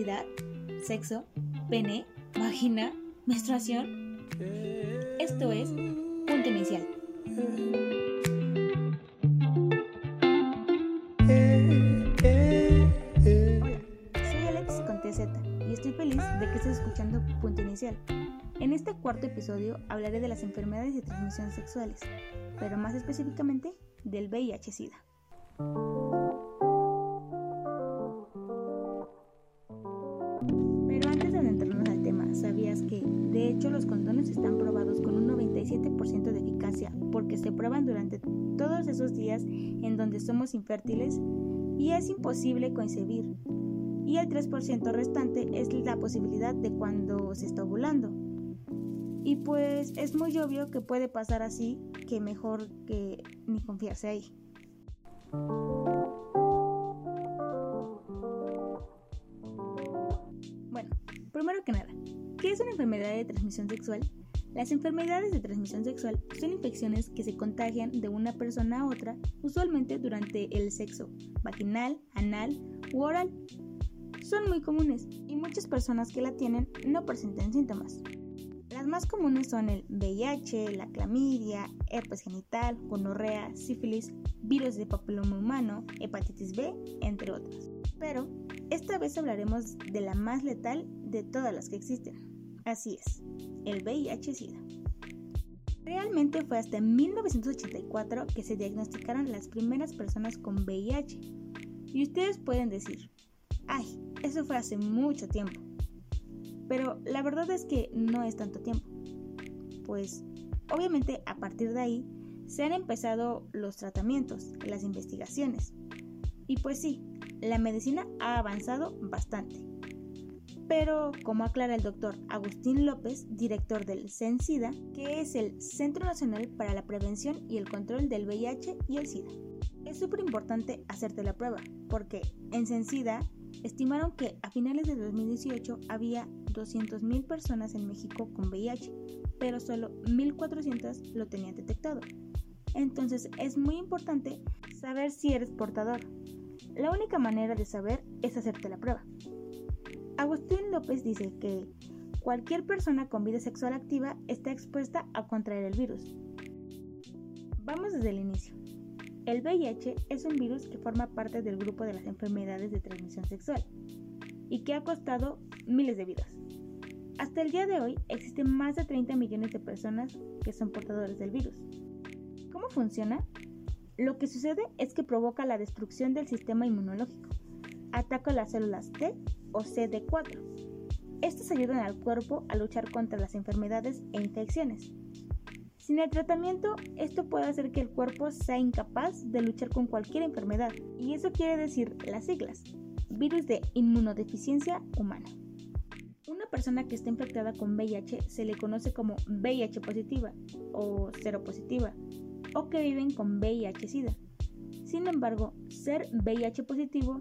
sexualidad, sexo, pene, vagina, menstruación. Esto es Punto Inicial. Soy Alex con TZ y estoy feliz de que estés escuchando Punto Inicial. En este cuarto episodio hablaré de las enfermedades de transmisión sexuales, pero más específicamente del VIH-Sida. Hecho, los condones están probados con un 97% de eficacia porque se prueban durante todos esos días en donde somos infértiles y es imposible concebir? Y el 3% restante es la posibilidad de cuando se está ovulando. Y pues es muy obvio que puede pasar así, que mejor que ni confiarse ahí. Bueno, primero que nada, ¿qué es una enfermedad de transmisión sexual? Las enfermedades de transmisión sexual son infecciones que se contagian de una persona a otra, usualmente durante el sexo, vaginal, anal u oral. Son muy comunes y muchas personas que la tienen no presentan síntomas. Las más comunes son el VIH, la clamidia, herpes genital, gonorrea, sífilis, virus de papiloma humano, hepatitis B, entre otras. Pero esta vez hablaremos de la más letal de todas las que existen. Así es, el VIH-Sida. Realmente fue hasta 1984 que se diagnosticaron las primeras personas con VIH. Y ustedes pueden decir, ay, eso fue hace mucho tiempo. Pero la verdad es que no es tanto tiempo. Pues obviamente a partir de ahí se han empezado los tratamientos, las investigaciones. Y pues sí, la medicina ha avanzado bastante. Pero, como aclara el doctor Agustín López, director del CENSIDA, que es el Centro Nacional para la Prevención y el Control del VIH y el SIDA, es súper importante hacerte la prueba, porque en CENSIDA estimaron que a finales de 2018 había 200.000 personas en México con VIH, pero solo 1.400 lo tenían detectado. Entonces es muy importante saber si eres portador. La única manera de saber es hacerte la prueba. Agustín López dice que cualquier persona con vida sexual activa está expuesta a contraer el virus. Vamos desde el inicio. El VIH es un virus que forma parte del grupo de las enfermedades de transmisión sexual y que ha costado miles de vidas. Hasta el día de hoy existen más de 30 millones de personas que son portadores del virus. ¿Cómo funciona? Lo que sucede es que provoca la destrucción del sistema inmunológico. Ataca las células T o CD4. Estas ayudan al cuerpo a luchar contra las enfermedades e infecciones. Sin el tratamiento, esto puede hacer que el cuerpo sea incapaz de luchar con cualquier enfermedad, y eso quiere decir las siglas, virus de inmunodeficiencia humana. Una persona que está infectada con VIH se le conoce como VIH positiva o seropositiva, o que viven con VIH-Sida. Sin embargo, ser VIH positivo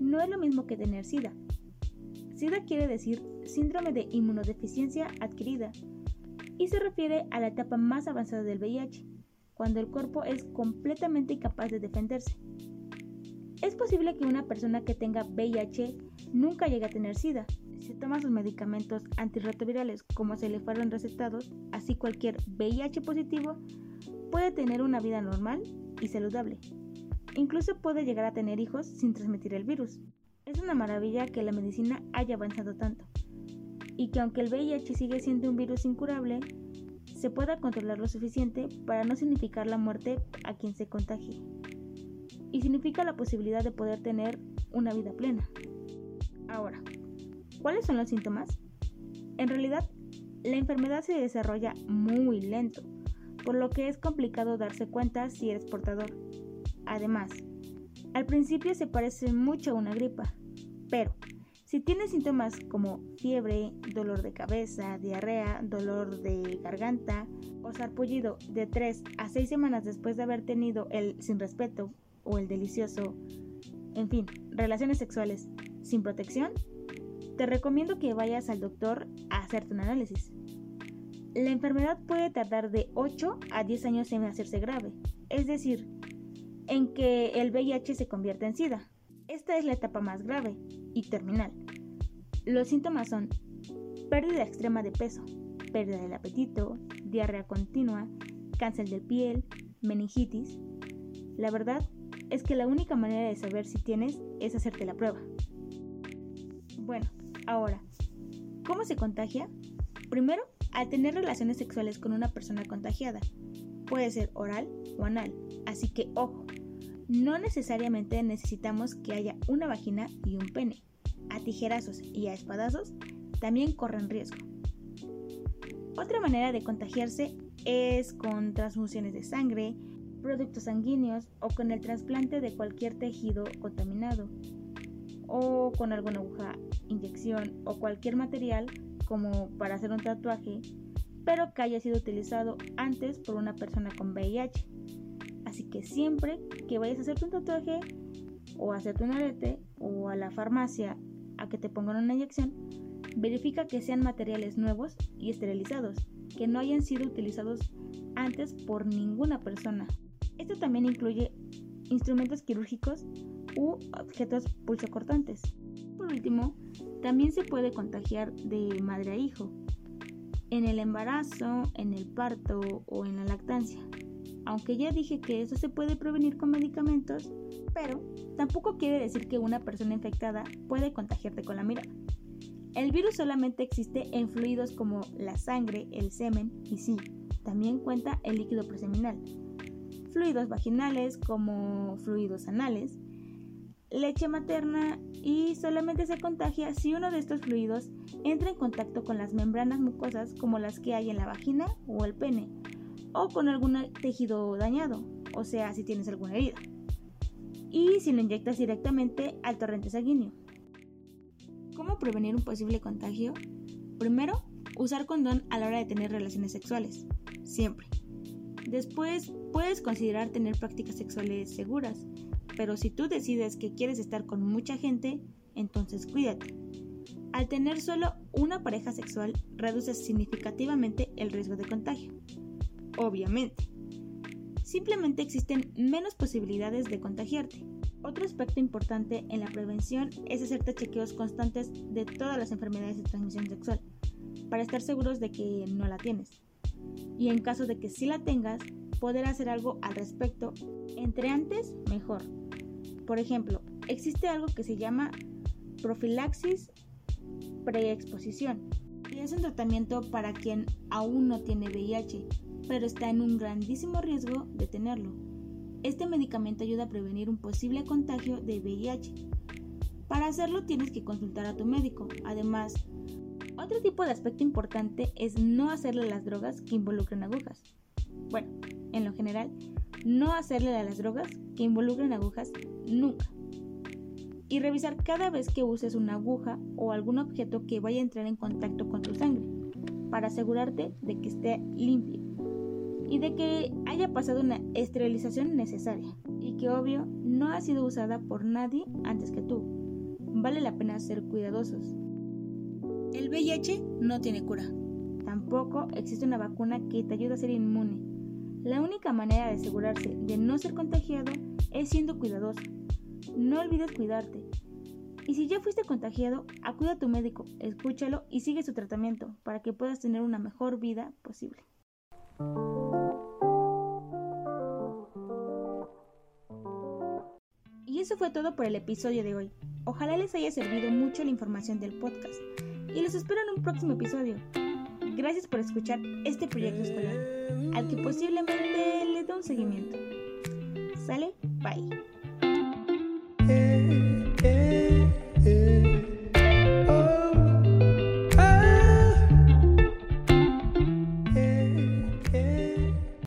no es lo mismo que tener SIDA. SIDA quiere decir síndrome de inmunodeficiencia adquirida y se refiere a la etapa más avanzada del VIH, cuando el cuerpo es completamente incapaz de defenderse. Es posible que una persona que tenga VIH nunca llegue a tener SIDA. Si toma sus medicamentos antirretrovirales como se le fueron recetados, así cualquier VIH positivo puede tener una vida normal y saludable. Incluso puede llegar a tener hijos sin transmitir el virus. Es una maravilla que la medicina haya avanzado tanto y que aunque el VIH sigue siendo un virus incurable, se pueda controlar lo suficiente para no significar la muerte a quien se contagie y significa la posibilidad de poder tener una vida plena. Ahora, ¿cuáles son los síntomas? En realidad, la enfermedad se desarrolla muy lento, por lo que es complicado darse cuenta si eres portador. Además, al principio se parece mucho a una gripa, pero si tienes síntomas como fiebre, dolor de cabeza, diarrea, dolor de garganta o sarpullido de 3 a 6 semanas después de haber tenido el sin respeto o el delicioso, en fin, relaciones sexuales sin protección, te recomiendo que vayas al doctor a hacerte un análisis. La enfermedad puede tardar de 8 a 10 años en hacerse grave, es decir, en que el VIH se convierta en SIDA. Esta es la etapa más grave y terminal. Los síntomas son pérdida extrema de peso, pérdida del apetito, diarrea continua, cáncer de piel, meningitis. La verdad es que la única manera de saber si tienes es hacerte la prueba. Bueno, ahora, ¿cómo se contagia? Primero, al tener relaciones sexuales con una persona contagiada. Puede ser oral o anal, así que ojo, no necesariamente necesitamos que haya una vagina y un pene. A tijerazos y a espadazos también corren riesgo. Otra manera de contagiarse es con transfusiones de sangre, productos sanguíneos o con el trasplante de cualquier tejido contaminado o con alguna aguja, inyección o cualquier material como para hacer un tatuaje, pero que haya sido utilizado antes por una persona con VIH. Así que siempre que vayas a hacerte un tatuaje o a hacerte un arete o a la farmacia a que te pongan una inyección, verifica que sean materiales nuevos y esterilizados, que no hayan sido utilizados antes por ninguna persona. Esto también incluye instrumentos quirúrgicos u objetos pulsocortantes. Por último, también se puede contagiar de madre a hijo, en el embarazo, en el parto o en la lactancia. Aunque ya dije que eso se puede prevenir con medicamentos, pero tampoco quiere decir que una persona infectada puede contagiarte con la mirada. El virus solamente existe en fluidos como la sangre, el semen y sí, también cuenta el líquido preseminal. Fluidos vaginales como fluidos anales, leche materna y solamente se contagia si uno de estos fluidos entra en contacto con las membranas mucosas como las que hay en la vagina o el pene o con algún tejido dañado, o sea, si tienes alguna herida. Y si lo inyectas directamente al torrente sanguíneo. ¿Cómo prevenir un posible contagio? Primero, usar condón a la hora de tener relaciones sexuales, siempre. Después, puedes considerar tener prácticas sexuales seguras, pero si tú decides que quieres estar con mucha gente, entonces cuídate. Al tener solo una pareja sexual, reduces significativamente el riesgo de contagio. Obviamente. Simplemente existen menos posibilidades de contagiarte. Otro aspecto importante en la prevención es hacerte chequeos constantes de todas las enfermedades de transmisión sexual, para estar seguros de que no la tienes. Y en caso de que sí la tengas, poder hacer algo al respecto. Entre antes, mejor. Por ejemplo, existe algo que se llama profilaxis preexposición y es un tratamiento para quien aún no tiene VIH, pero está en un grandísimo riesgo de tenerlo. Este medicamento ayuda a prevenir un posible contagio de VIH. Para hacerlo tienes que consultar a tu médico. Además, otro tipo de aspecto importante es no hacerle las drogas que involucren agujas. Bueno, en lo general, no hacerle a las drogas que involucren agujas nunca. Y revisar cada vez que uses una aguja o algún objeto que vaya a entrar en contacto con tu sangre, para asegurarte de que esté limpio y de que haya pasado una esterilización necesaria y que obvio no ha sido usada por nadie antes que tú. Vale la pena ser cuidadosos. El VIH no tiene cura. Tampoco existe una vacuna que te ayude a ser inmune la única manera de asegurarse de no ser contagiado es siendo cuidadoso. No olvides cuidarte. Y si ya fuiste contagiado, acude a tu médico, escúchalo y sigue su tratamiento para que puedas tener una mejor vida posible. Y eso fue todo por el episodio de hoy. Ojalá les haya servido mucho la información del podcast. Y los espero en un próximo episodio. Gracias por escuchar este proyecto escolar, al que posiblemente le dé un seguimiento. ¿Sale? Bye.